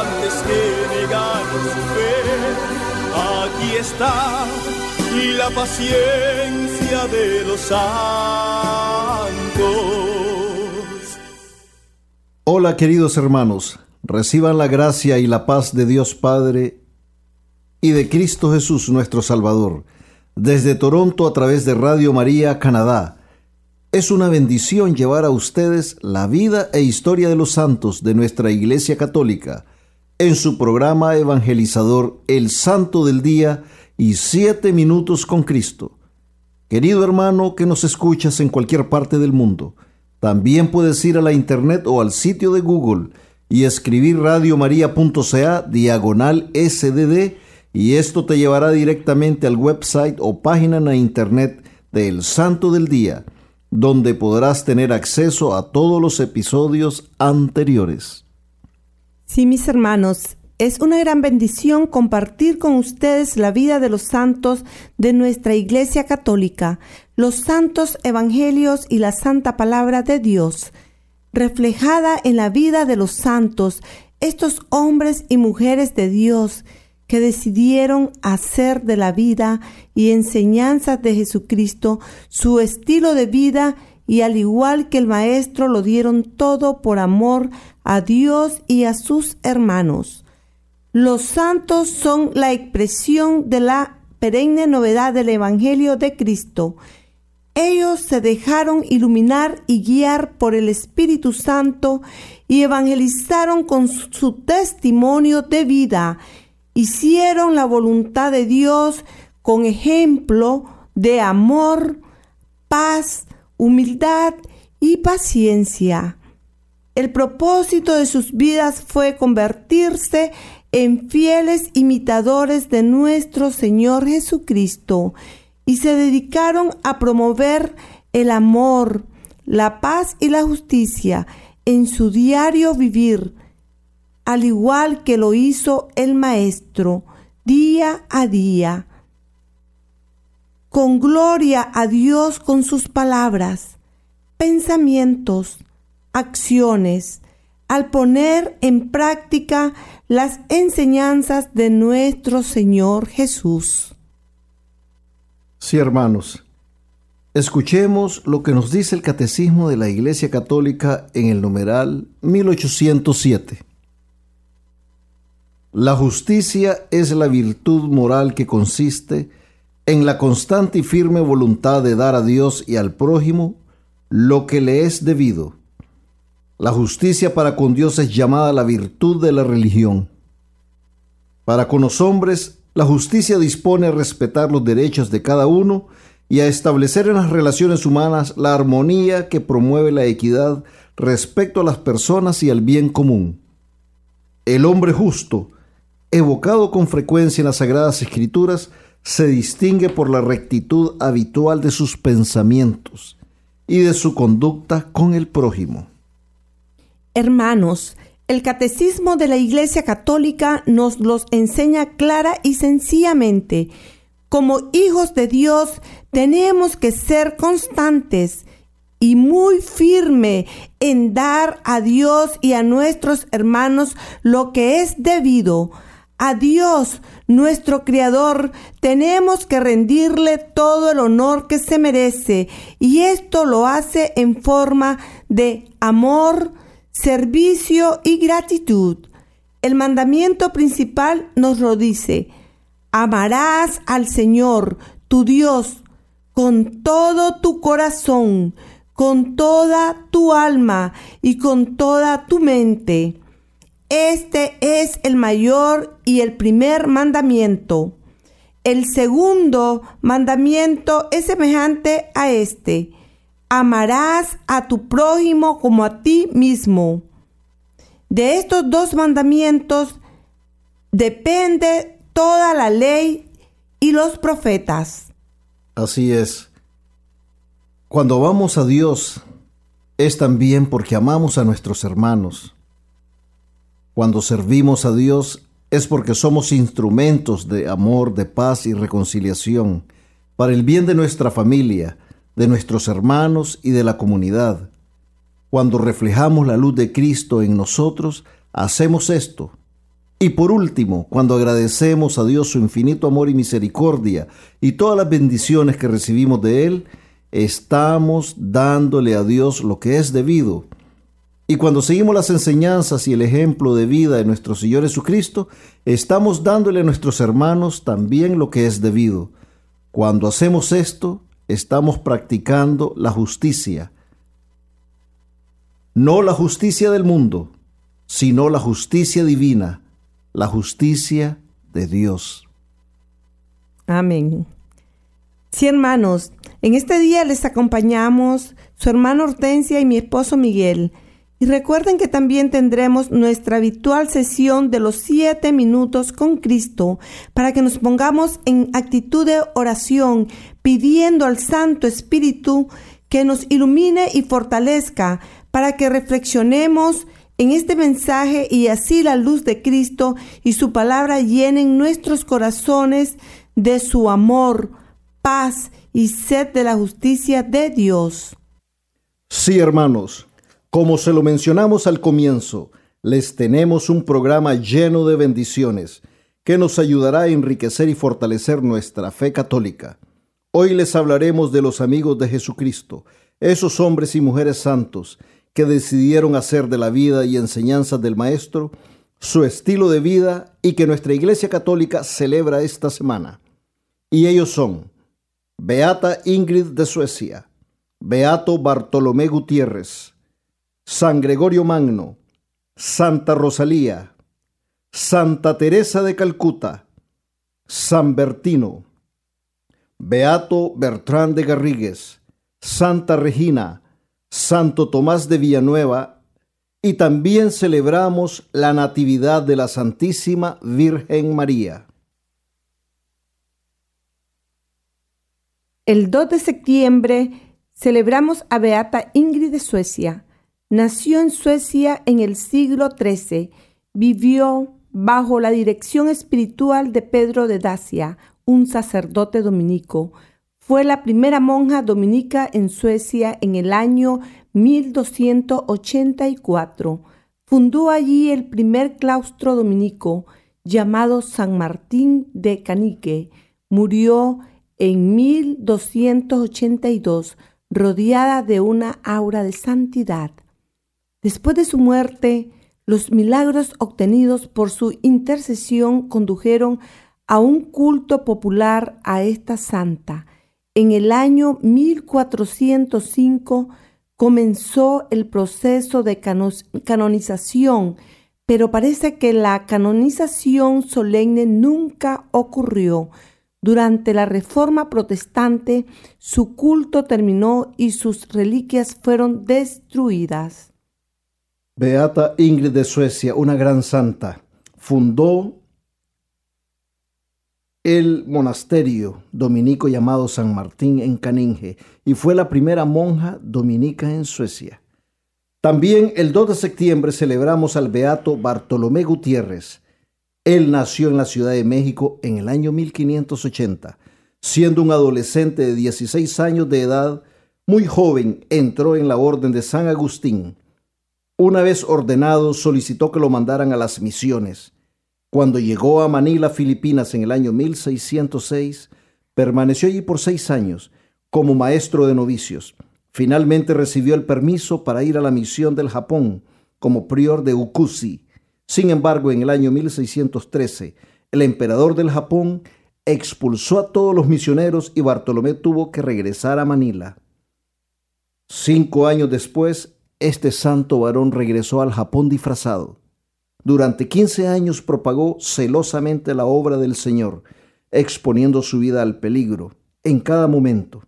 antes que negar su fe. Aquí está la paciencia de los santos. Hola queridos hermanos, reciban la gracia y la paz de Dios Padre y de Cristo Jesús nuestro Salvador. Desde Toronto a través de Radio María, Canadá. Es una bendición llevar a ustedes la vida e historia de los santos de nuestra Iglesia Católica en su programa evangelizador El Santo del Día y Siete Minutos con Cristo. Querido hermano que nos escuchas en cualquier parte del mundo, también puedes ir a la internet o al sitio de Google y escribir radiomaria.ca diagonal sdd y esto te llevará directamente al website o página en la internet del Santo del Día, donde podrás tener acceso a todos los episodios anteriores. Sí, mis hermanos, es una gran bendición compartir con ustedes la vida de los santos de nuestra Iglesia Católica, los santos evangelios y la santa palabra de Dios. Reflejada en la vida de los santos, estos hombres y mujeres de Dios que decidieron hacer de la vida y enseñanzas de Jesucristo su estilo de vida y al igual que el Maestro lo dieron todo por amor a Dios y a sus hermanos. Los santos son la expresión de la perenne novedad del Evangelio de Cristo. Ellos se dejaron iluminar y guiar por el Espíritu Santo y evangelizaron con su testimonio de vida. Hicieron la voluntad de Dios con ejemplo de amor, paz, humildad y paciencia. El propósito de sus vidas fue convertirse en fieles imitadores de nuestro Señor Jesucristo y se dedicaron a promover el amor, la paz y la justicia en su diario vivir, al igual que lo hizo el Maestro día a día. Con gloria a Dios con sus palabras, pensamientos, acciones, al poner en práctica las enseñanzas de nuestro Señor Jesús. Sí, hermanos, escuchemos lo que nos dice el Catecismo de la Iglesia Católica en el numeral 1807. La justicia es la virtud moral que consiste en la constante y firme voluntad de dar a Dios y al prójimo lo que le es debido la justicia para con Dios es llamada la virtud de la religión. Para con los hombres, la justicia dispone a respetar los derechos de cada uno y a establecer en las relaciones humanas la armonía que promueve la equidad respecto a las personas y al bien común. El hombre justo, evocado con frecuencia en las Sagradas Escrituras, se distingue por la rectitud habitual de sus pensamientos y de su conducta con el prójimo. Hermanos, el catecismo de la Iglesia Católica nos los enseña clara y sencillamente. Como hijos de Dios tenemos que ser constantes y muy firme en dar a Dios y a nuestros hermanos lo que es debido. A Dios, nuestro Creador, tenemos que rendirle todo el honor que se merece y esto lo hace en forma de amor, servicio y gratitud. el mandamiento principal nos lo dice, amarás al Señor, tu Dios, con todo tu corazón, con toda tu alma y con toda tu mente. Este es el mayor y el primer mandamiento. El segundo mandamiento es semejante a este. Amarás a tu prójimo como a ti mismo. De estos dos mandamientos depende toda la ley y los profetas. Así es. Cuando vamos a Dios es también porque amamos a nuestros hermanos. Cuando servimos a Dios es porque somos instrumentos de amor, de paz y reconciliación para el bien de nuestra familia, de nuestros hermanos y de la comunidad. Cuando reflejamos la luz de Cristo en nosotros, hacemos esto. Y por último, cuando agradecemos a Dios su infinito amor y misericordia y todas las bendiciones que recibimos de Él, estamos dándole a Dios lo que es debido. Y cuando seguimos las enseñanzas y el ejemplo de vida de nuestro Señor Jesucristo, estamos dándole a nuestros hermanos también lo que es debido. Cuando hacemos esto, estamos practicando la justicia. No la justicia del mundo, sino la justicia divina, la justicia de Dios. Amén. Sí, hermanos, en este día les acompañamos su hermano Hortensia y mi esposo Miguel. Y recuerden que también tendremos nuestra habitual sesión de los siete minutos con Cristo para que nos pongamos en actitud de oración pidiendo al Santo Espíritu que nos ilumine y fortalezca para que reflexionemos en este mensaje y así la luz de Cristo y su palabra llenen nuestros corazones de su amor, paz y sed de la justicia de Dios. Sí, hermanos, como se lo mencionamos al comienzo, les tenemos un programa lleno de bendiciones que nos ayudará a enriquecer y fortalecer nuestra fe católica. Hoy les hablaremos de los amigos de Jesucristo, esos hombres y mujeres santos que decidieron hacer de la vida y enseñanzas del Maestro su estilo de vida y que nuestra Iglesia Católica celebra esta semana. Y ellos son Beata Ingrid de Suecia, Beato Bartolomé Gutiérrez, San Gregorio Magno, Santa Rosalía, Santa Teresa de Calcuta, San Bertino, Beato Bertrán de Garrigues, Santa Regina, Santo Tomás de Villanueva, y también celebramos la Natividad de la Santísima Virgen María. El 2 de septiembre celebramos a Beata Ingrid de Suecia. Nació en Suecia en el siglo XIII. Vivió bajo la dirección espiritual de Pedro de Dacia, un sacerdote dominico. Fue la primera monja dominica en Suecia en el año 1284. Fundó allí el primer claustro dominico llamado San Martín de Canique. Murió en 1282 rodeada de una aura de santidad. Después de su muerte, los milagros obtenidos por su intercesión condujeron a un culto popular a esta santa. En el año 1405 comenzó el proceso de canonización, pero parece que la canonización solemne nunca ocurrió. Durante la Reforma Protestante, su culto terminó y sus reliquias fueron destruidas. Beata Ingrid de Suecia, una gran santa, fundó el monasterio dominico llamado San Martín en Caninge y fue la primera monja dominica en Suecia. También el 2 de septiembre celebramos al beato Bartolomé Gutiérrez. Él nació en la Ciudad de México en el año 1580. Siendo un adolescente de 16 años de edad, muy joven entró en la orden de San Agustín una vez ordenado, solicitó que lo mandaran a las misiones. Cuando llegó a Manila, Filipinas, en el año 1606, permaneció allí por seis años como maestro de novicios. Finalmente recibió el permiso para ir a la misión del Japón como prior de Ukusi. Sin embargo, en el año 1613, el emperador del Japón expulsó a todos los misioneros y Bartolomé tuvo que regresar a Manila. Cinco años después, este santo varón regresó al Japón disfrazado. Durante 15 años propagó celosamente la obra del Señor, exponiendo su vida al peligro en cada momento.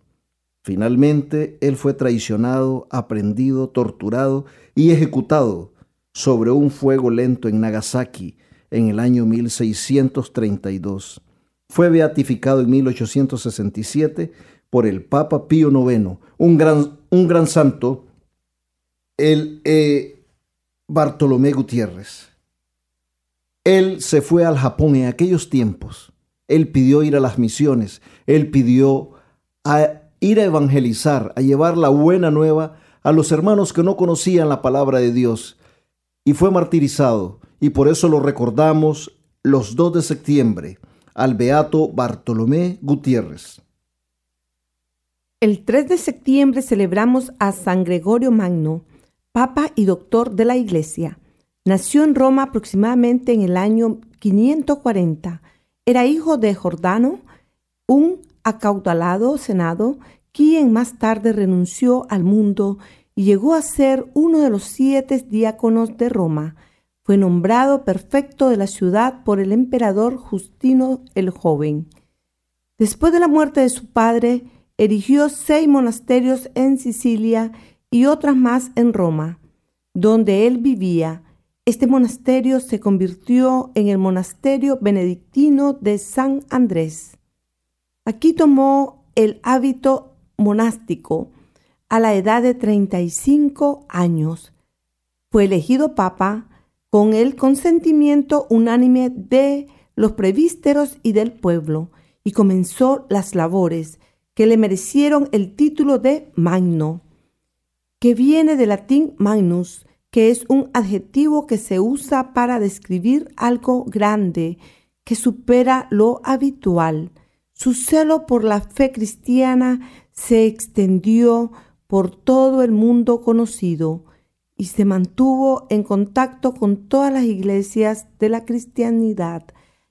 Finalmente, él fue traicionado, aprendido, torturado y ejecutado sobre un fuego lento en Nagasaki en el año 1632. Fue beatificado en 1867 por el Papa Pío IX, un gran, un gran santo, el eh, Bartolomé Gutiérrez. Él se fue al Japón en aquellos tiempos. Él pidió ir a las misiones. Él pidió ir a evangelizar, a llevar la buena nueva a los hermanos que no conocían la palabra de Dios. Y fue martirizado. Y por eso lo recordamos los 2 de septiembre al beato Bartolomé Gutiérrez. El 3 de septiembre celebramos a San Gregorio Magno, Papa y Doctor de la Iglesia. Nació en Roma aproximadamente en el año 540. Era hijo de Jordano, un acaudalado senado, quien más tarde renunció al mundo y llegó a ser uno de los siete diáconos de Roma. Fue nombrado perfecto de la ciudad por el emperador Justino el Joven. Después de la muerte de su padre, erigió seis monasterios en Sicilia y otras más en Roma, donde él vivía. Este monasterio se convirtió en el monasterio benedictino de San Andrés. Aquí tomó el hábito monástico a la edad de 35 años. Fue elegido papa con el consentimiento unánime de los prevísteros y del pueblo y comenzó las labores que le merecieron el título de magno, que viene del latín magnus, que es un adjetivo que se usa para describir algo grande, que supera lo habitual. Su celo por la fe cristiana se extendió por todo el mundo conocido y se mantuvo en contacto con todas las iglesias de la cristianidad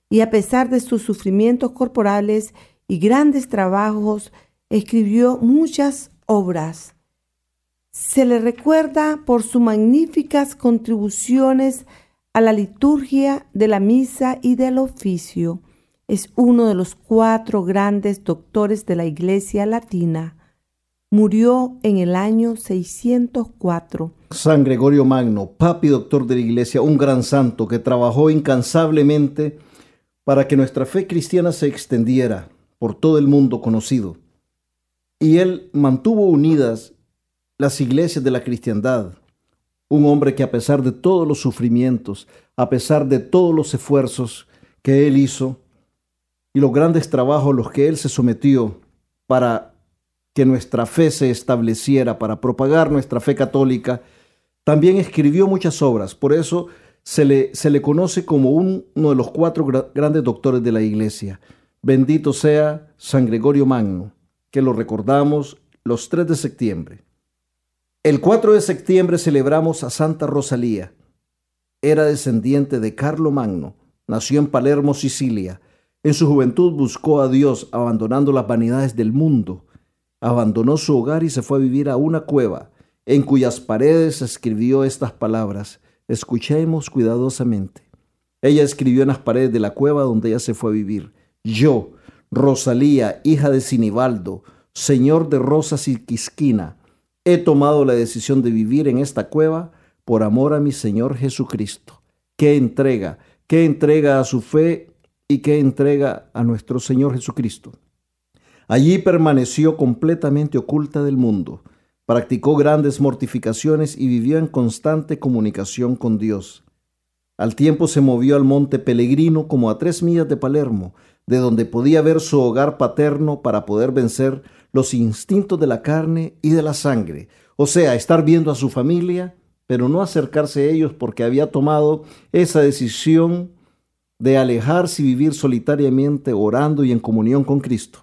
y a pesar de sus sufrimientos corporales y grandes trabajos, escribió muchas obras. Se le recuerda por sus magníficas contribuciones a la liturgia de la misa y del oficio. Es uno de los cuatro grandes doctores de la Iglesia Latina. Murió en el año 604. San Gregorio Magno, papi doctor de la Iglesia, un gran santo que trabajó incansablemente para que nuestra fe cristiana se extendiera por todo el mundo conocido. Y él mantuvo unidas las iglesias de la cristiandad. Un hombre que a pesar de todos los sufrimientos, a pesar de todos los esfuerzos que él hizo y los grandes trabajos a los que él se sometió para que nuestra fe se estableciera, para propagar nuestra fe católica, también escribió muchas obras. Por eso se le, se le conoce como uno de los cuatro grandes doctores de la iglesia. Bendito sea San Gregorio Magno, que lo recordamos los 3 de septiembre. El 4 de septiembre celebramos a Santa Rosalía. Era descendiente de Carlo Magno, nació en Palermo, Sicilia. En su juventud buscó a Dios abandonando las vanidades del mundo. Abandonó su hogar y se fue a vivir a una cueva, en cuyas paredes escribió estas palabras. Escuchemos cuidadosamente. Ella escribió en las paredes de la cueva donde ella se fue a vivir. Yo, Rosalía, hija de Sinibaldo, señor de Rosas y Quisquina, he tomado la decisión de vivir en esta cueva por amor a mi Señor Jesucristo. Qué entrega, qué entrega a su fe y qué entrega a nuestro Señor Jesucristo. Allí permaneció completamente oculta del mundo practicó grandes mortificaciones y vivió en constante comunicación con Dios. Al tiempo se movió al monte Pellegrino como a tres millas de Palermo, de donde podía ver su hogar paterno para poder vencer los instintos de la carne y de la sangre, o sea, estar viendo a su familia, pero no acercarse a ellos porque había tomado esa decisión de alejarse y vivir solitariamente orando y en comunión con Cristo.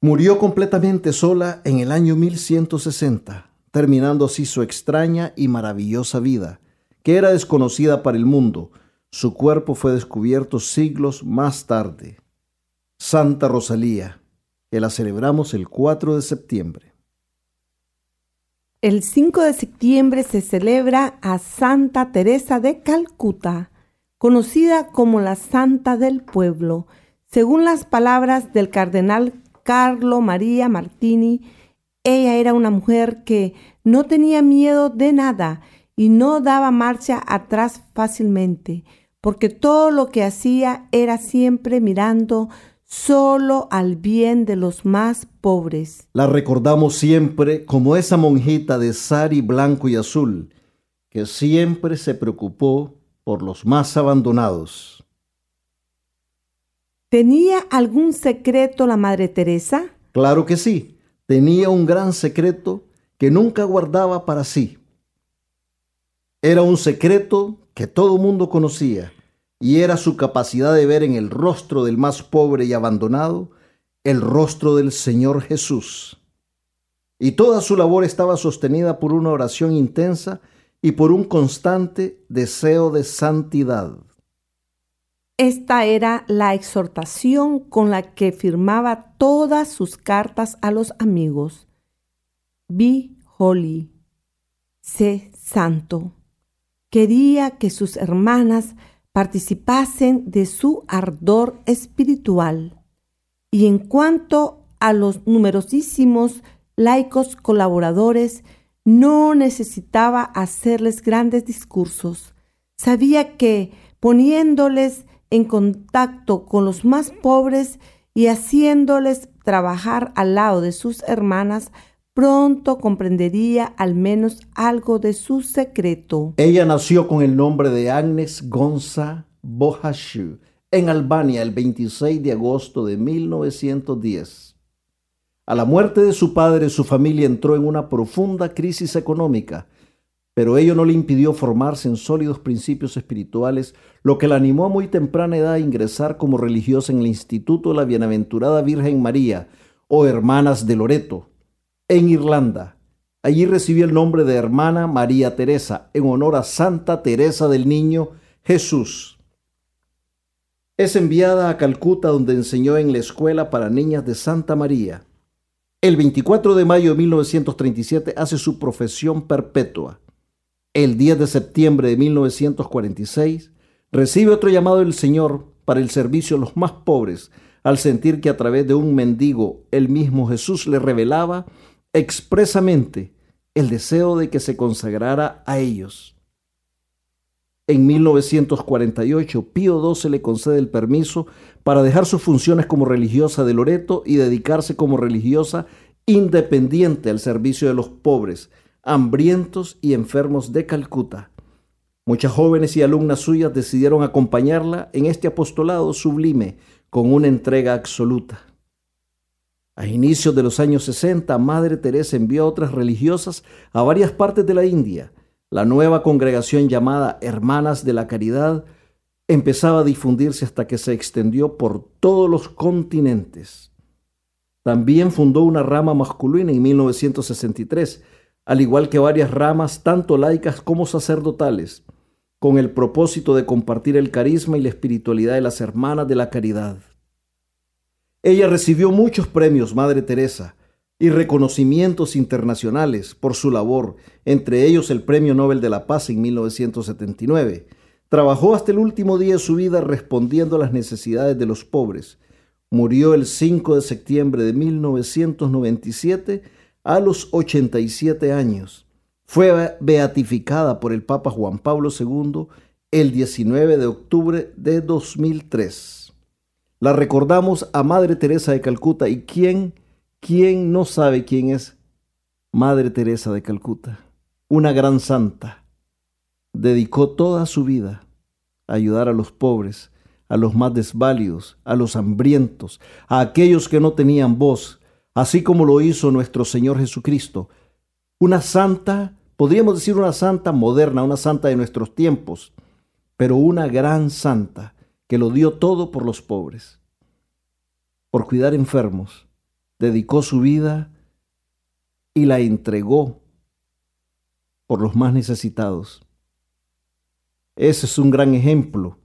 Murió completamente sola en el año 1160, terminando así su extraña y maravillosa vida, que era desconocida para el mundo. Su cuerpo fue descubierto siglos más tarde. Santa Rosalía, que la celebramos el 4 de septiembre. El 5 de septiembre se celebra a Santa Teresa de Calcuta, conocida como la Santa del Pueblo, según las palabras del cardenal Carlo María Martini, ella era una mujer que no tenía miedo de nada y no daba marcha atrás fácilmente, porque todo lo que hacía era siempre mirando solo al bien de los más pobres. La recordamos siempre como esa monjita de sari blanco y azul, que siempre se preocupó por los más abandonados. ¿Tenía algún secreto la Madre Teresa? Claro que sí, tenía un gran secreto que nunca guardaba para sí. Era un secreto que todo mundo conocía y era su capacidad de ver en el rostro del más pobre y abandonado el rostro del Señor Jesús. Y toda su labor estaba sostenida por una oración intensa y por un constante deseo de santidad. Esta era la exhortación con la que firmaba todas sus cartas a los amigos. Be holy, sé santo. Quería que sus hermanas participasen de su ardor espiritual. Y en cuanto a los numerosísimos laicos colaboradores, no necesitaba hacerles grandes discursos. Sabía que poniéndoles en contacto con los más pobres y haciéndoles trabajar al lado de sus hermanas, pronto comprendería al menos algo de su secreto. Ella nació con el nombre de Agnes Gonza Bohashu en Albania el 26 de agosto de 1910. A la muerte de su padre, su familia entró en una profunda crisis económica, pero ello no le impidió formarse en sólidos principios espirituales, lo que la animó a muy temprana edad a ingresar como religiosa en el Instituto de la Bienaventurada Virgen María o Hermanas de Loreto, en Irlanda. Allí recibió el nombre de hermana María Teresa, en honor a Santa Teresa del Niño Jesús. Es enviada a Calcuta, donde enseñó en la escuela para niñas de Santa María. El 24 de mayo de 1937 hace su profesión perpetua. El 10 de septiembre de 1946 recibe otro llamado del Señor para el servicio a los más pobres, al sentir que a través de un mendigo el mismo Jesús le revelaba expresamente el deseo de que se consagrara a ellos. En 1948, Pío XII le concede el permiso para dejar sus funciones como religiosa de Loreto y dedicarse como religiosa independiente al servicio de los pobres, hambrientos y enfermos de Calcuta. Muchas jóvenes y alumnas suyas decidieron acompañarla en este apostolado sublime con una entrega absoluta. A inicios de los años 60, Madre Teresa envió a otras religiosas a varias partes de la India. La nueva congregación llamada Hermanas de la Caridad empezaba a difundirse hasta que se extendió por todos los continentes. También fundó una rama masculina en 1963, al igual que varias ramas tanto laicas como sacerdotales, con el propósito de compartir el carisma y la espiritualidad de las hermanas de la caridad. Ella recibió muchos premios, Madre Teresa, y reconocimientos internacionales por su labor, entre ellos el Premio Nobel de la Paz en 1979. Trabajó hasta el último día de su vida respondiendo a las necesidades de los pobres. Murió el 5 de septiembre de 1997 a los 87 años. Fue beatificada por el Papa Juan Pablo II el 19 de octubre de 2003. La recordamos a Madre Teresa de Calcuta. ¿Y quién, quién no sabe quién es Madre Teresa de Calcuta? Una gran santa. Dedicó toda su vida a ayudar a los pobres, a los más desválidos, a los hambrientos, a aquellos que no tenían voz, así como lo hizo nuestro Señor Jesucristo. Una santa, podríamos decir una santa moderna, una santa de nuestros tiempos, pero una gran santa que lo dio todo por los pobres, por cuidar enfermos, dedicó su vida y la entregó por los más necesitados. Ese es un gran ejemplo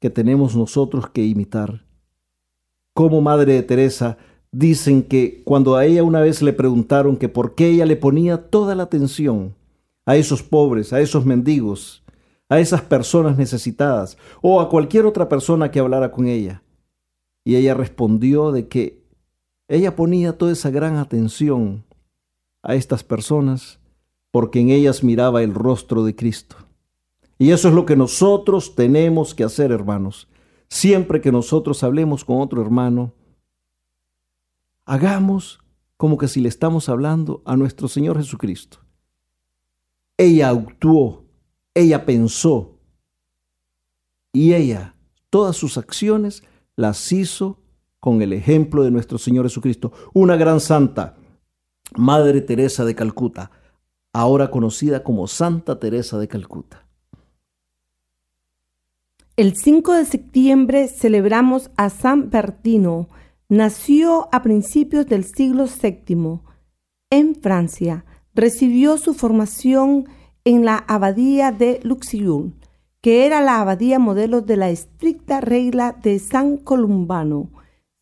que tenemos nosotros que imitar. Como Madre de Teresa dicen que cuando a ella una vez le preguntaron que por qué ella le ponía toda la atención a esos pobres, a esos mendigos, a esas personas necesitadas o a cualquier otra persona que hablara con ella. Y ella respondió de que ella ponía toda esa gran atención a estas personas porque en ellas miraba el rostro de Cristo. Y eso es lo que nosotros tenemos que hacer, hermanos. Siempre que nosotros hablemos con otro hermano, hagamos como que si le estamos hablando a nuestro Señor Jesucristo. Ella actuó, ella pensó y ella, todas sus acciones las hizo con el ejemplo de nuestro Señor Jesucristo. Una gran santa, Madre Teresa de Calcuta, ahora conocida como Santa Teresa de Calcuta. El 5 de septiembre celebramos a San Bertino. Nació a principios del siglo VII en Francia. Recibió su formación en la abadía de Luxeuil, que era la abadía modelo de la estricta regla de San Columbano.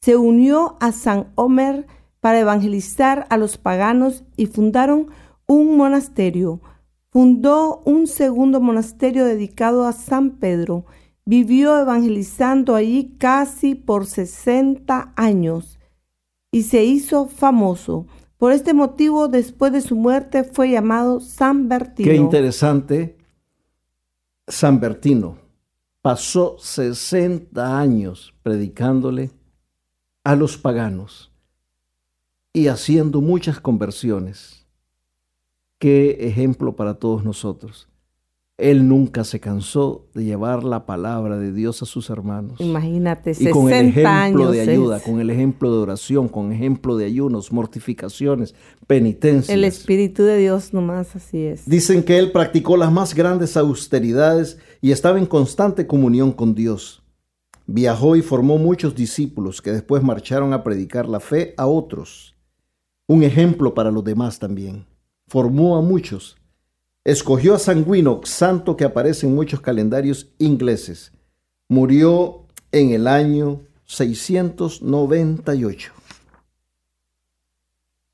Se unió a San Omer para evangelizar a los paganos y fundaron un monasterio. Fundó un segundo monasterio dedicado a San Pedro Vivió evangelizando allí casi por 60 años y se hizo famoso. Por este motivo, después de su muerte, fue llamado San Bertino. Qué interesante. San Bertino pasó 60 años predicándole a los paganos y haciendo muchas conversiones. Qué ejemplo para todos nosotros. Él nunca se cansó de llevar la palabra de Dios a sus hermanos. Imagínate, y con el ejemplo de ayuda, es. con el ejemplo de oración, con ejemplo de ayunos, mortificaciones, penitencias. El Espíritu de Dios nomás así es. Dicen que él practicó las más grandes austeridades y estaba en constante comunión con Dios. Viajó y formó muchos discípulos que después marcharon a predicar la fe a otros. Un ejemplo para los demás también. Formó a muchos Escogió a Sanguino, santo que aparece en muchos calendarios ingleses. Murió en el año 698.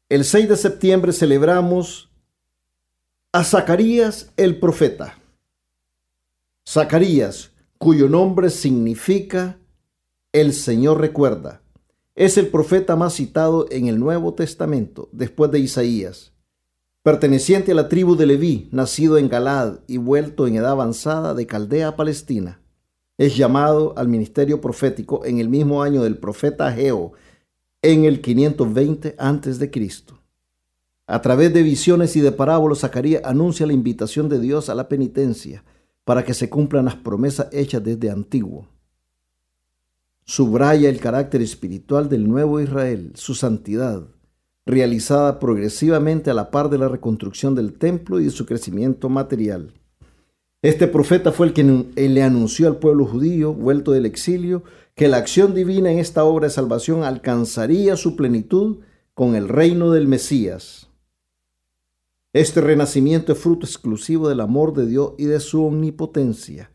El 6 de septiembre celebramos a Zacarías el profeta. Zacarías, cuyo nombre significa el Señor recuerda, es el profeta más citado en el Nuevo Testamento, después de Isaías perteneciente a la tribu de Leví, nacido en Galad y vuelto en edad avanzada de Caldea Palestina. Es llamado al ministerio profético en el mismo año del profeta Ageo, en el 520 a.C. A través de visiones y de parábolas, Zacarías anuncia la invitación de Dios a la penitencia para que se cumplan las promesas hechas desde antiguo. Subraya el carácter espiritual del nuevo Israel, su santidad, realizada progresivamente a la par de la reconstrucción del templo y de su crecimiento material. Este profeta fue el que le anunció al pueblo judío, vuelto del exilio, que la acción divina en esta obra de salvación alcanzaría su plenitud con el reino del Mesías. Este renacimiento es fruto exclusivo del amor de Dios y de su omnipotencia.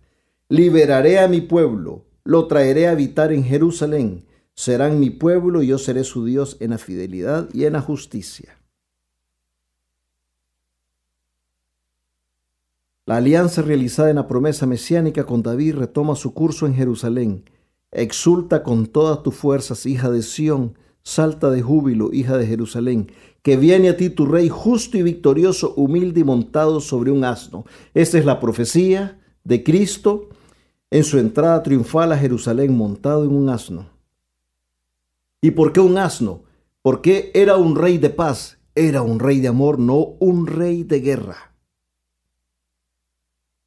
Liberaré a mi pueblo, lo traeré a habitar en Jerusalén, serán mi pueblo y yo seré su Dios en la fidelidad y en la justicia. La alianza realizada en la promesa mesiánica con David retoma su curso en Jerusalén. Exulta con todas tus fuerzas, hija de Sión, salta de júbilo, hija de Jerusalén, que viene a ti tu rey justo y victorioso, humilde y montado sobre un asno. Esta es la profecía de Cristo en su entrada triunfal a Jerusalén montado en un asno. ¿Y por qué un asno? Porque era un rey de paz, era un rey de amor, no un rey de guerra.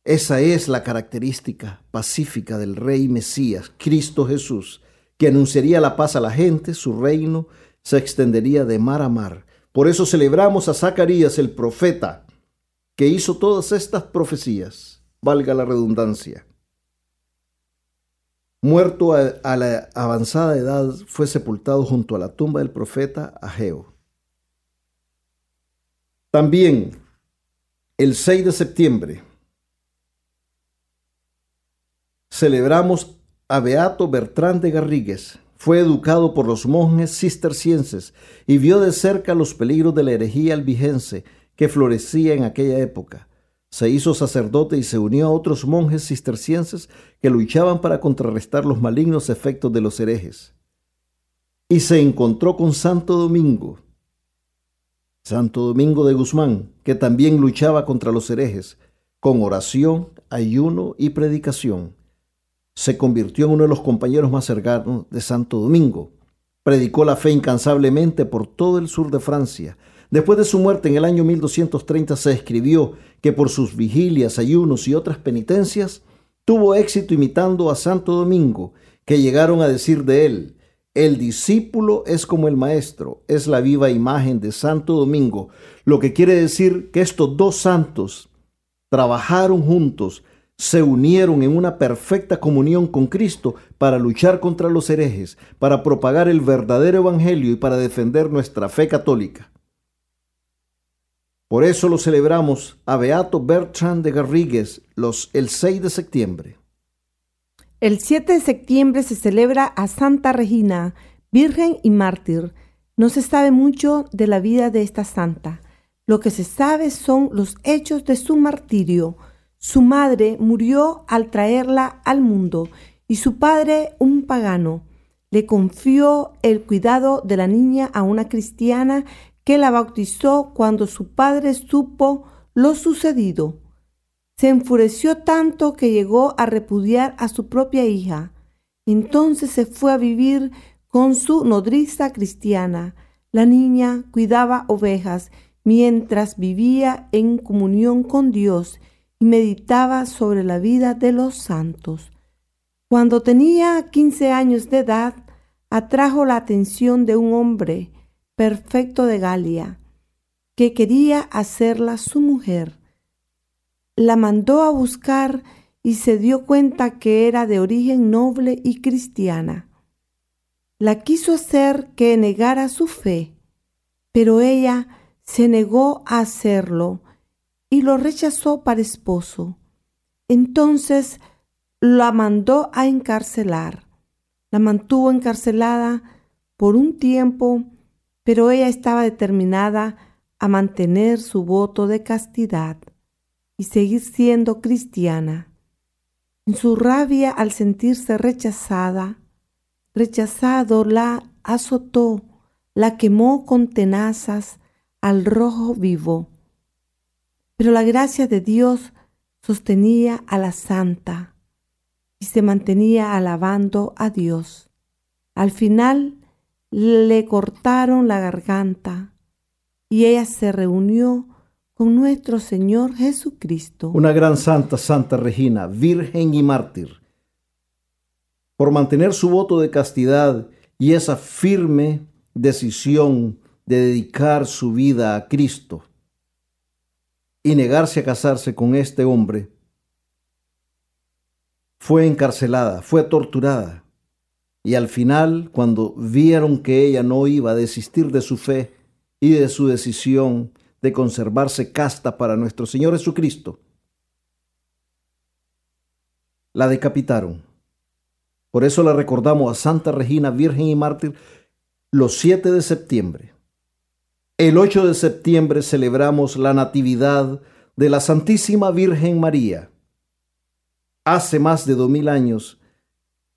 Esa es la característica pacífica del rey Mesías, Cristo Jesús, que anunciaría la paz a la gente, su reino se extendería de mar a mar. Por eso celebramos a Zacarías el profeta, que hizo todas estas profecías, valga la redundancia. Muerto a, la avanzada edad, fue sepultado junto a la tumba del profeta Ageo. También El 6 de septiembre celebramos a Beato Bertrán de Garrigues. Fue educado por los monjes cistercienses y vio de cerca los peligros de la herejía albigense que florecía en aquella época. Se hizo sacerdote y se unió a otros monjes cistercienses que luchaban para contrarrestar los malignos efectos de los herejes. Y se encontró con Santo Domingo, Santo Domingo de Guzmán, que también luchaba contra los herejes, con oración, ayuno y predicación. Se convirtió en uno de los compañeros más cercanos de Santo Domingo. Predicó la fe incansablemente por todo el sur de Francia. Después de su muerte en el año 1230 se escribió que por sus vigilias, ayunos y otras penitencias, tuvo éxito imitando a Santo Domingo, que llegaron a decir de él, el discípulo es como el maestro, es la viva imagen de Santo Domingo, lo que quiere decir que estos dos santos trabajaron juntos, se unieron en una perfecta comunión con Cristo para luchar contra los herejes, para propagar el verdadero evangelio y para defender nuestra fe católica. Por eso lo celebramos a Beato Bertrand de Garrigues los, el 6 de septiembre. El 7 de septiembre se celebra a Santa Regina, Virgen y Mártir. No se sabe mucho de la vida de esta santa. Lo que se sabe son los hechos de su martirio. Su madre murió al traerla al mundo y su padre, un pagano, le confió el cuidado de la niña a una cristiana que la bautizó cuando su padre supo lo sucedido. Se enfureció tanto que llegó a repudiar a su propia hija. Entonces se fue a vivir con su nodriza cristiana. La niña cuidaba ovejas mientras vivía en comunión con Dios y meditaba sobre la vida de los santos. Cuando tenía quince años de edad, atrajo la atención de un hombre perfecto de Galia, que quería hacerla su mujer la mandó a buscar y se dio cuenta que era de origen noble y cristiana. La quiso hacer que negara su fe, pero ella se negó a hacerlo y lo rechazó para esposo. Entonces la mandó a encarcelar. La mantuvo encarcelada por un tiempo, pero ella estaba determinada a mantener su voto de castidad y seguir siendo cristiana. En su rabia al sentirse rechazada, rechazado la azotó, la quemó con tenazas al rojo vivo. Pero la gracia de Dios sostenía a la santa y se mantenía alabando a Dios. Al final le cortaron la garganta y ella se reunió con nuestro Señor Jesucristo. Una gran santa, Santa Regina, virgen y mártir, por mantener su voto de castidad y esa firme decisión de dedicar su vida a Cristo y negarse a casarse con este hombre, fue encarcelada, fue torturada. Y al final, cuando vieron que ella no iba a desistir de su fe y de su decisión, de conservarse casta para nuestro Señor Jesucristo, la decapitaron. Por eso la recordamos a Santa Regina, Virgen y Mártir, los 7 de septiembre. El 8 de septiembre celebramos la Natividad de la Santísima Virgen María. Hace más de dos mil años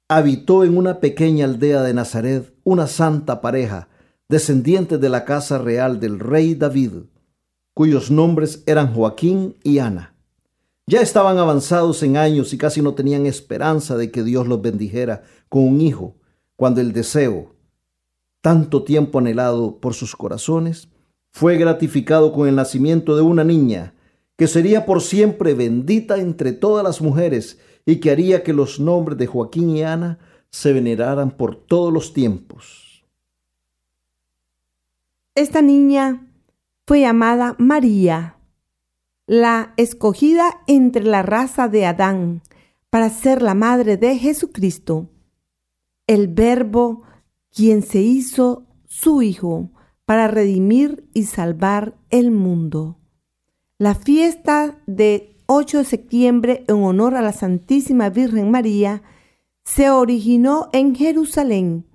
habitó en una pequeña aldea de Nazaret una santa pareja, descendiente de la casa real del rey David cuyos nombres eran Joaquín y Ana. Ya estaban avanzados en años y casi no tenían esperanza de que Dios los bendijera con un hijo, cuando el deseo, tanto tiempo anhelado por sus corazones, fue gratificado con el nacimiento de una niña que sería por siempre bendita entre todas las mujeres y que haría que los nombres de Joaquín y Ana se veneraran por todos los tiempos. Esta niña fue llamada María, la escogida entre la raza de Adán para ser la madre de Jesucristo, el verbo quien se hizo su hijo para redimir y salvar el mundo. La fiesta de 8 de septiembre en honor a la Santísima Virgen María se originó en Jerusalén,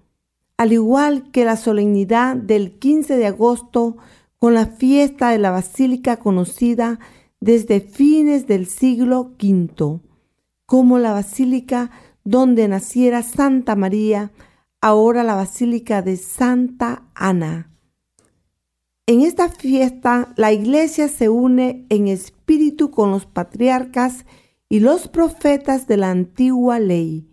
al igual que la solemnidad del 15 de agosto con la fiesta de la basílica conocida desde fines del siglo V, como la basílica donde naciera Santa María, ahora la basílica de Santa Ana. En esta fiesta la iglesia se une en espíritu con los patriarcas y los profetas de la antigua ley,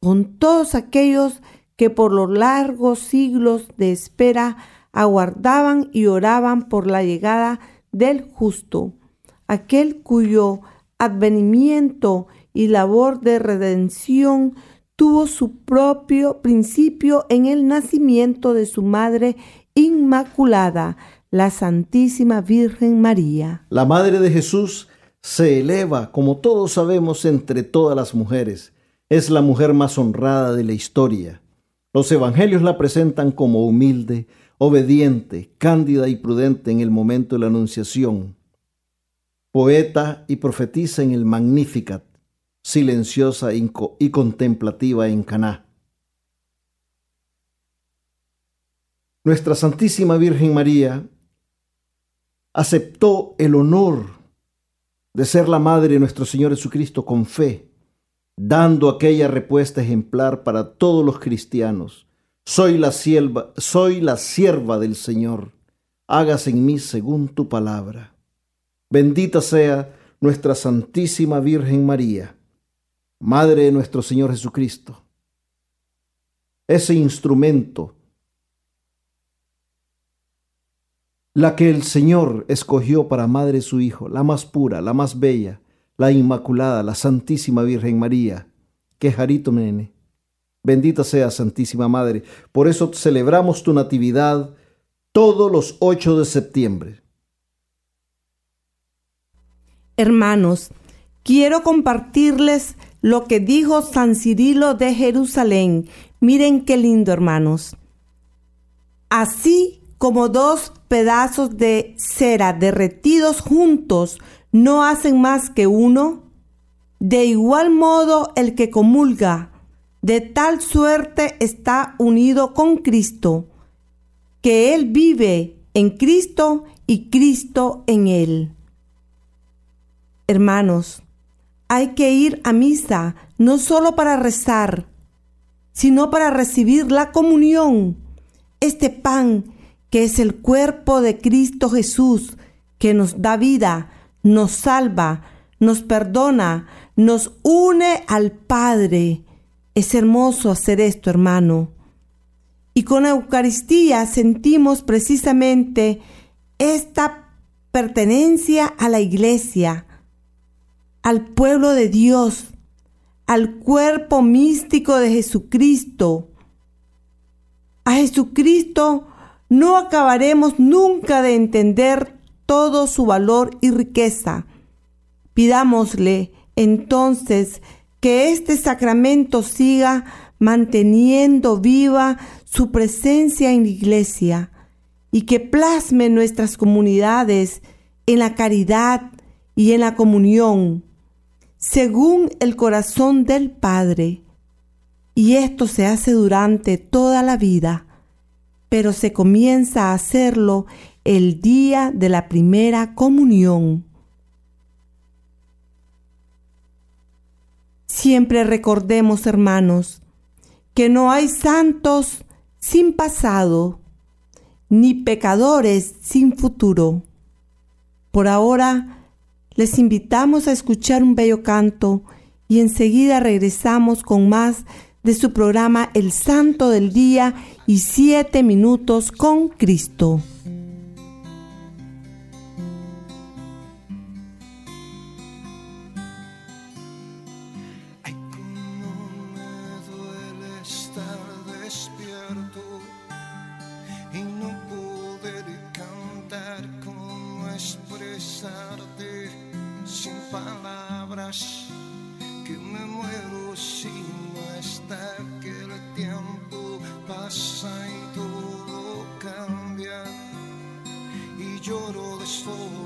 con todos aquellos que por los largos siglos de espera aguardaban y oraban por la llegada del justo, aquel cuyo advenimiento y labor de redención tuvo su propio principio en el nacimiento de su madre Inmaculada, la Santísima Virgen María. La Madre de Jesús se eleva, como todos sabemos, entre todas las mujeres. Es la mujer más honrada de la historia. Los evangelios la presentan como humilde, obediente, cándida y prudente en el momento de la anunciación. Poeta y profetiza en el Magnificat, silenciosa y contemplativa en Caná. Nuestra Santísima Virgen María aceptó el honor de ser la madre de nuestro Señor Jesucristo con fe, dando aquella respuesta ejemplar para todos los cristianos. Soy la sierva, soy la sierva del Señor. Hágase en mí según tu palabra. Bendita sea nuestra Santísima Virgen María, Madre de nuestro Señor Jesucristo. Ese instrumento la que el Señor escogió para madre su Hijo, la más pura, la más bella, la Inmaculada, la Santísima Virgen María. Que jarito nene. Bendita sea Santísima Madre. Por eso celebramos tu natividad todos los 8 de septiembre. Hermanos, quiero compartirles lo que dijo San Cirilo de Jerusalén. Miren qué lindo, hermanos. Así como dos pedazos de cera derretidos juntos no hacen más que uno? De igual modo el que comulga, de tal suerte está unido con Cristo, que Él vive en Cristo y Cristo en Él. Hermanos, hay que ir a misa no solo para rezar, sino para recibir la comunión, este pan que es el cuerpo de Cristo Jesús, que nos da vida, nos salva, nos perdona, nos une al Padre. Es hermoso hacer esto, hermano. Y con la Eucaristía sentimos precisamente esta pertenencia a la iglesia, al pueblo de Dios, al cuerpo místico de Jesucristo. A Jesucristo no acabaremos nunca de entender todo su valor y riqueza. Pidámosle entonces que este sacramento siga manteniendo viva su presencia en la iglesia y que plasme nuestras comunidades en la caridad y en la comunión, según el corazón del Padre. Y esto se hace durante toda la vida pero se comienza a hacerlo el día de la primera comunión. Siempre recordemos, hermanos, que no hay santos sin pasado, ni pecadores sin futuro. Por ahora, les invitamos a escuchar un bello canto y enseguida regresamos con más de su programa El Santo del Día y Siete Minutos con Cristo. for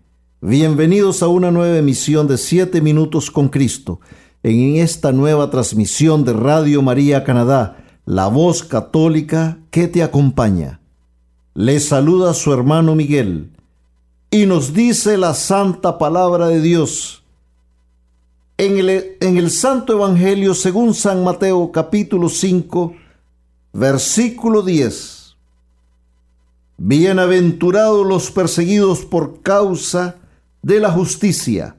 Bienvenidos a una nueva emisión de Siete Minutos con Cristo, en esta nueva transmisión de Radio María Canadá, la voz católica que te acompaña. Les saluda su hermano Miguel y nos dice la santa palabra de Dios. En el, en el Santo Evangelio según San Mateo capítulo 5, versículo 10. Bienaventurados los perseguidos por causa de la justicia,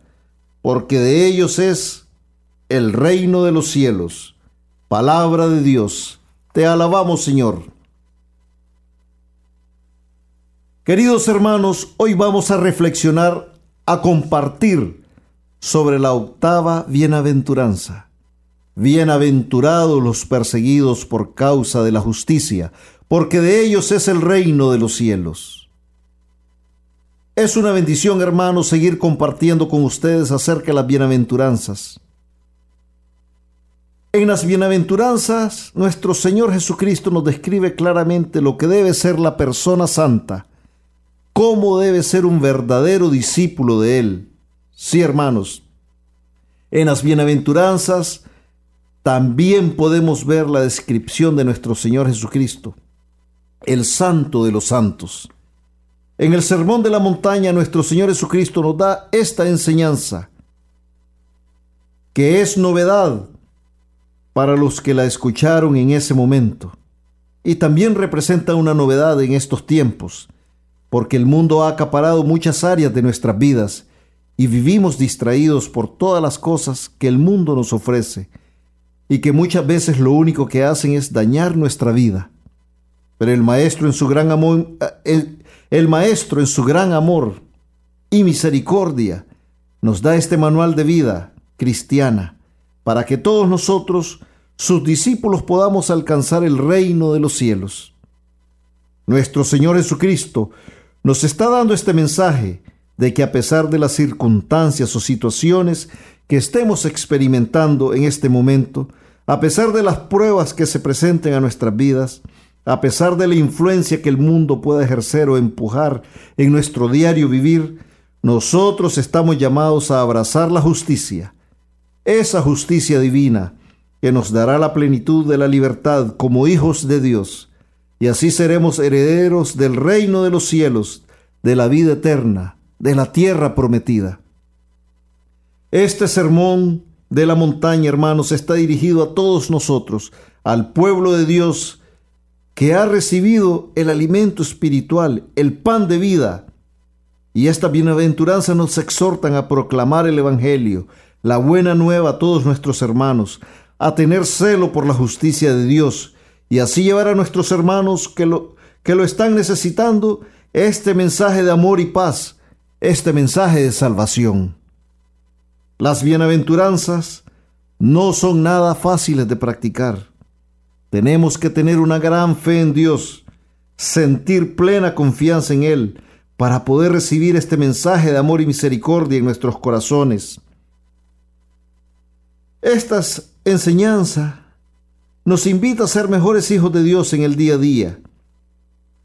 porque de ellos es el reino de los cielos. Palabra de Dios. Te alabamos, Señor. Queridos hermanos, hoy vamos a reflexionar, a compartir sobre la octava bienaventuranza. Bienaventurados los perseguidos por causa de la justicia, porque de ellos es el reino de los cielos. Es una bendición, hermanos, seguir compartiendo con ustedes acerca de las bienaventuranzas. En las bienaventuranzas, nuestro Señor Jesucristo nos describe claramente lo que debe ser la persona santa, cómo debe ser un verdadero discípulo de Él. Sí, hermanos, en las bienaventuranzas también podemos ver la descripción de nuestro Señor Jesucristo, el santo de los santos. En el Sermón de la Montaña, nuestro Señor Jesucristo nos da esta enseñanza, que es novedad para los que la escucharon en ese momento, y también representa una novedad en estos tiempos, porque el mundo ha acaparado muchas áreas de nuestras vidas y vivimos distraídos por todas las cosas que el mundo nos ofrece y que muchas veces lo único que hacen es dañar nuestra vida. Pero el maestro en su gran amor, el, el maestro en su gran amor y misericordia nos da este manual de vida cristiana para que todos nosotros, sus discípulos, podamos alcanzar el reino de los cielos. Nuestro Señor Jesucristo nos está dando este mensaje de que a pesar de las circunstancias o situaciones que estemos experimentando en este momento, a pesar de las pruebas que se presenten a nuestras vidas, a pesar de la influencia que el mundo pueda ejercer o empujar en nuestro diario vivir, nosotros estamos llamados a abrazar la justicia, esa justicia divina que nos dará la plenitud de la libertad como hijos de Dios, y así seremos herederos del reino de los cielos, de la vida eterna, de la tierra prometida. Este sermón de la montaña, hermanos, está dirigido a todos nosotros, al pueblo de Dios que ha recibido el alimento espiritual, el pan de vida. Y esta bienaventuranza nos exhortan a proclamar el Evangelio, la buena nueva a todos nuestros hermanos, a tener celo por la justicia de Dios y así llevar a nuestros hermanos que lo, que lo están necesitando este mensaje de amor y paz, este mensaje de salvación. Las bienaventuranzas no son nada fáciles de practicar. Tenemos que tener una gran fe en Dios, sentir plena confianza en Él para poder recibir este mensaje de amor y misericordia en nuestros corazones. Esta enseñanza nos invita a ser mejores hijos de Dios en el día a día.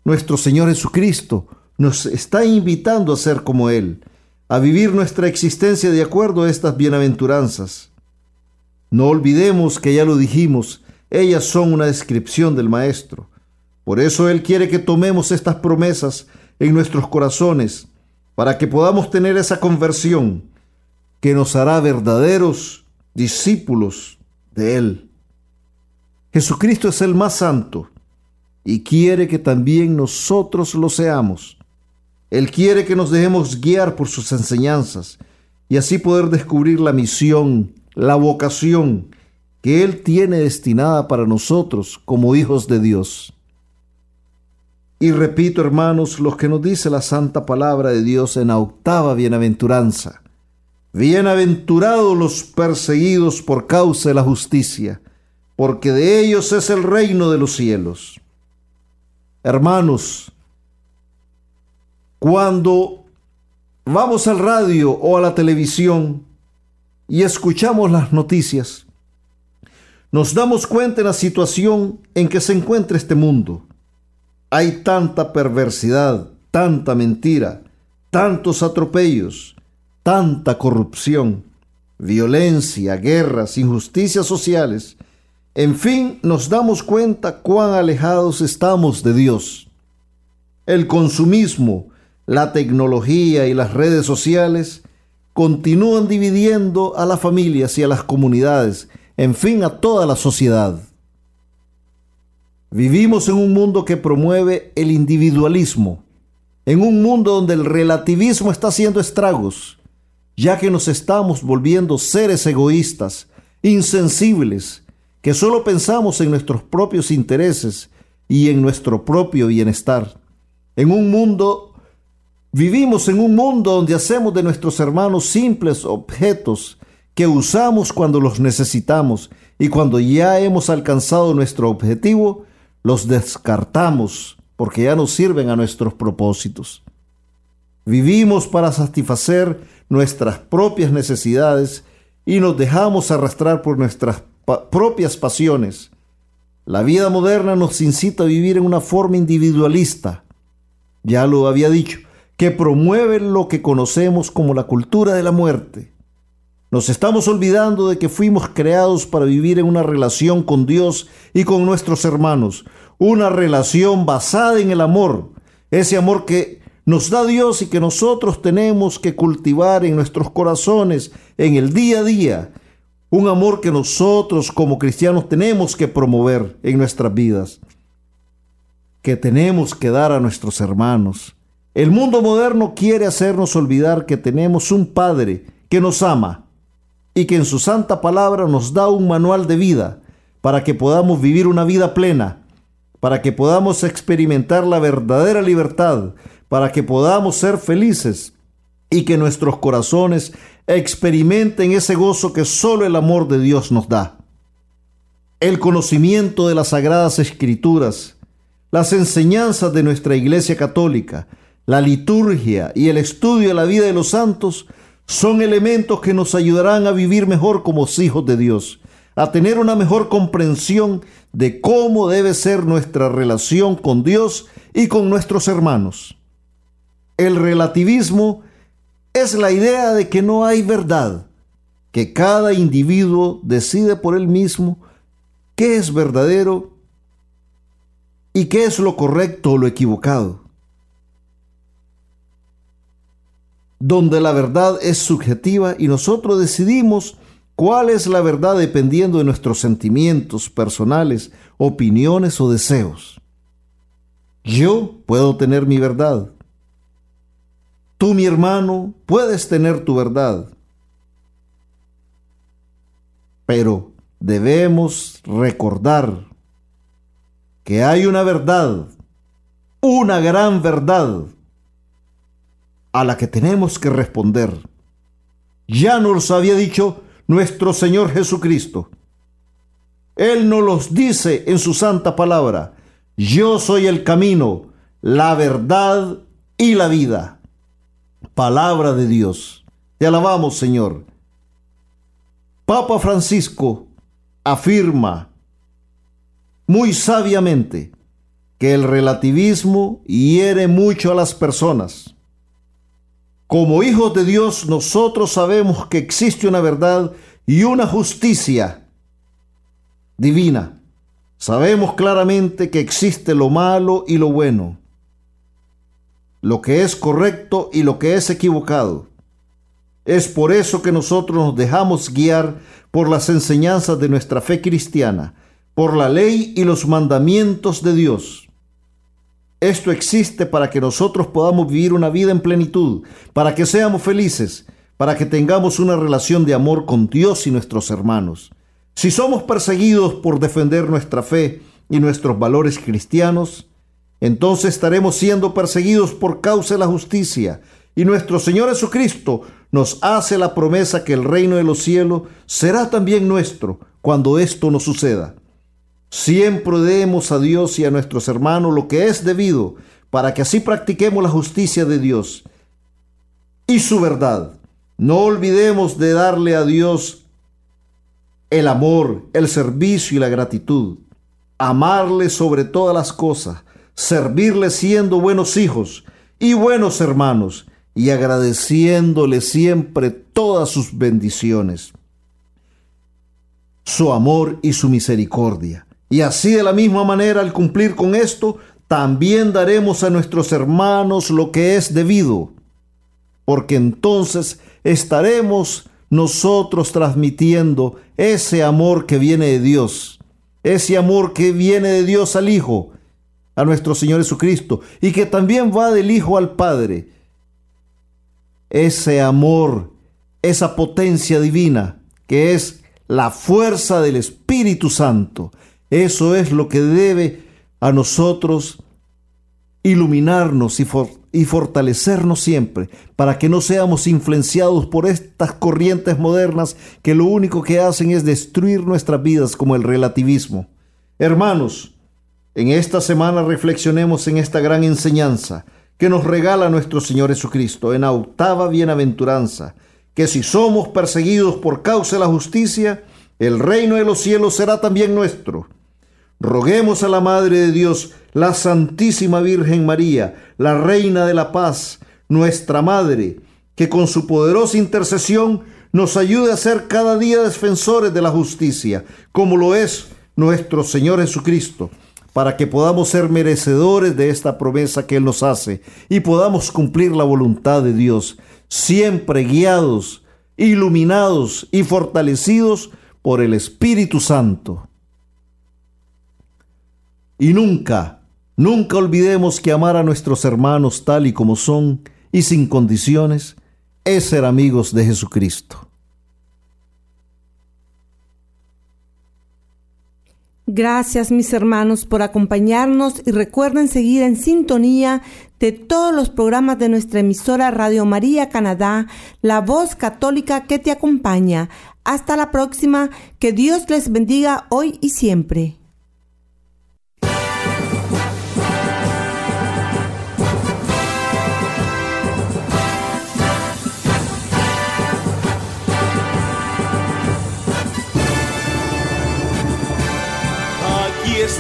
Nuestro Señor Jesucristo nos está invitando a ser como Él, a vivir nuestra existencia de acuerdo a estas bienaventuranzas. No olvidemos que ya lo dijimos, ellas son una descripción del Maestro. Por eso Él quiere que tomemos estas promesas en nuestros corazones, para que podamos tener esa conversión que nos hará verdaderos discípulos de Él. Jesucristo es el más santo y quiere que también nosotros lo seamos. Él quiere que nos dejemos guiar por sus enseñanzas y así poder descubrir la misión, la vocación que Él tiene destinada para nosotros como hijos de Dios. Y repito, hermanos, lo que nos dice la santa palabra de Dios en la octava bienaventuranza. Bienaventurados los perseguidos por causa de la justicia, porque de ellos es el reino de los cielos. Hermanos, cuando vamos al radio o a la televisión y escuchamos las noticias, nos damos cuenta de la situación en que se encuentra este mundo. Hay tanta perversidad, tanta mentira, tantos atropellos, tanta corrupción, violencia, guerras, injusticias sociales, en fin, nos damos cuenta cuán alejados estamos de Dios. El consumismo, la tecnología y las redes sociales continúan dividiendo a las familias y a las comunidades, en fin, a toda la sociedad. Vivimos en un mundo que promueve el individualismo, en un mundo donde el relativismo está haciendo estragos, ya que nos estamos volviendo seres egoístas, insensibles, que solo pensamos en nuestros propios intereses y en nuestro propio bienestar. En un mundo, vivimos en un mundo donde hacemos de nuestros hermanos simples objetos que usamos cuando los necesitamos y cuando ya hemos alcanzado nuestro objetivo, los descartamos porque ya no sirven a nuestros propósitos. Vivimos para satisfacer nuestras propias necesidades y nos dejamos arrastrar por nuestras propias pasiones. La vida moderna nos incita a vivir en una forma individualista, ya lo había dicho, que promueve lo que conocemos como la cultura de la muerte. Nos estamos olvidando de que fuimos creados para vivir en una relación con Dios y con nuestros hermanos, una relación basada en el amor, ese amor que nos da Dios y que nosotros tenemos que cultivar en nuestros corazones en el día a día un amor que nosotros como cristianos tenemos que promover en nuestras vidas, que tenemos que dar a nuestros hermanos. El mundo moderno quiere hacernos olvidar que tenemos un Padre que nos ama y que en su santa palabra nos da un manual de vida para que podamos vivir una vida plena, para que podamos experimentar la verdadera libertad, para que podamos ser felices y que nuestros corazones experimenten ese gozo que solo el amor de Dios nos da. El conocimiento de las sagradas escrituras, las enseñanzas de nuestra Iglesia Católica, la liturgia y el estudio de la vida de los santos son elementos que nos ayudarán a vivir mejor como hijos de Dios, a tener una mejor comprensión de cómo debe ser nuestra relación con Dios y con nuestros hermanos. El relativismo es la idea de que no hay verdad, que cada individuo decide por él mismo qué es verdadero y qué es lo correcto o lo equivocado. Donde la verdad es subjetiva y nosotros decidimos cuál es la verdad dependiendo de nuestros sentimientos personales, opiniones o deseos. Yo puedo tener mi verdad, Tú, mi hermano, puedes tener tu verdad, pero debemos recordar que hay una verdad, una gran verdad, a la que tenemos que responder. Ya nos había dicho nuestro Señor Jesucristo. Él nos los dice en su santa palabra. Yo soy el camino, la verdad y la vida palabra de Dios. Te alabamos, Señor. Papa Francisco afirma muy sabiamente que el relativismo hiere mucho a las personas. Como hijos de Dios, nosotros sabemos que existe una verdad y una justicia divina. Sabemos claramente que existe lo malo y lo bueno, lo que es correcto y lo que es equivocado. Es por eso que nosotros nos dejamos guiar por las enseñanzas de nuestra fe cristiana, por la ley y los mandamientos de Dios. Esto existe para que nosotros podamos vivir una vida en plenitud, para que seamos felices, para que tengamos una relación de amor con Dios y nuestros hermanos. Si somos perseguidos por defender nuestra fe y nuestros valores cristianos, entonces estaremos siendo perseguidos por causa de la justicia, y nuestro Señor Jesucristo nos hace la promesa que el reino de los cielos será también nuestro cuando esto nos suceda. Siempre demos a Dios y a nuestros hermanos lo que es debido, para que así practiquemos la justicia de Dios y su verdad. No olvidemos de darle a Dios el amor, el servicio y la gratitud. Amarle sobre todas las cosas, servirle siendo buenos hijos y buenos hermanos y agradeciéndole siempre todas sus bendiciones, su amor y su misericordia. Y así de la misma manera, al cumplir con esto, también daremos a nuestros hermanos lo que es debido, porque entonces estaremos nosotros transmitiendo ese amor que viene de Dios, ese amor que viene de Dios al Hijo, a nuestro Señor Jesucristo, y que también va del Hijo al Padre ese amor, esa potencia divina que es la fuerza del Espíritu Santo. Eso es lo que debe a nosotros iluminarnos y, fortalecernos siempre para que no seamos influenciados por estas corrientes modernas que lo único que hacen es destruir nuestras vidas como el relativismo. Hermanos, en esta semana reflexionemos en esta gran enseñanza que nos regala nuestro Señor Jesucristo en la octava bienaventuranza, que si somos perseguidos por causa de la justicia, el reino de los cielos será también nuestro. Roguemos a la Madre de Dios, la Santísima Virgen María, la Reina de la Paz, nuestra Madre, que con su poderosa intercesión nos ayude a ser cada día defensores de la justicia, como lo es nuestro Señor Jesucristo para que podamos ser merecedores de esta promesa que Él nos hace y podamos cumplir la voluntad de Dios, siempre guiados, iluminados y fortalecidos por el Espíritu Santo. Y nunca, nunca olvidemos que amar a nuestros hermanos tal y como son y sin condiciones es ser amigos de Jesucristo. Gracias mis hermanos por acompañarnos y recuerden seguir en sintonía de todos los programas de nuestra emisora Radio María Canadá, la voz católica que te acompaña. Hasta la próxima, que Dios les bendiga hoy y siempre.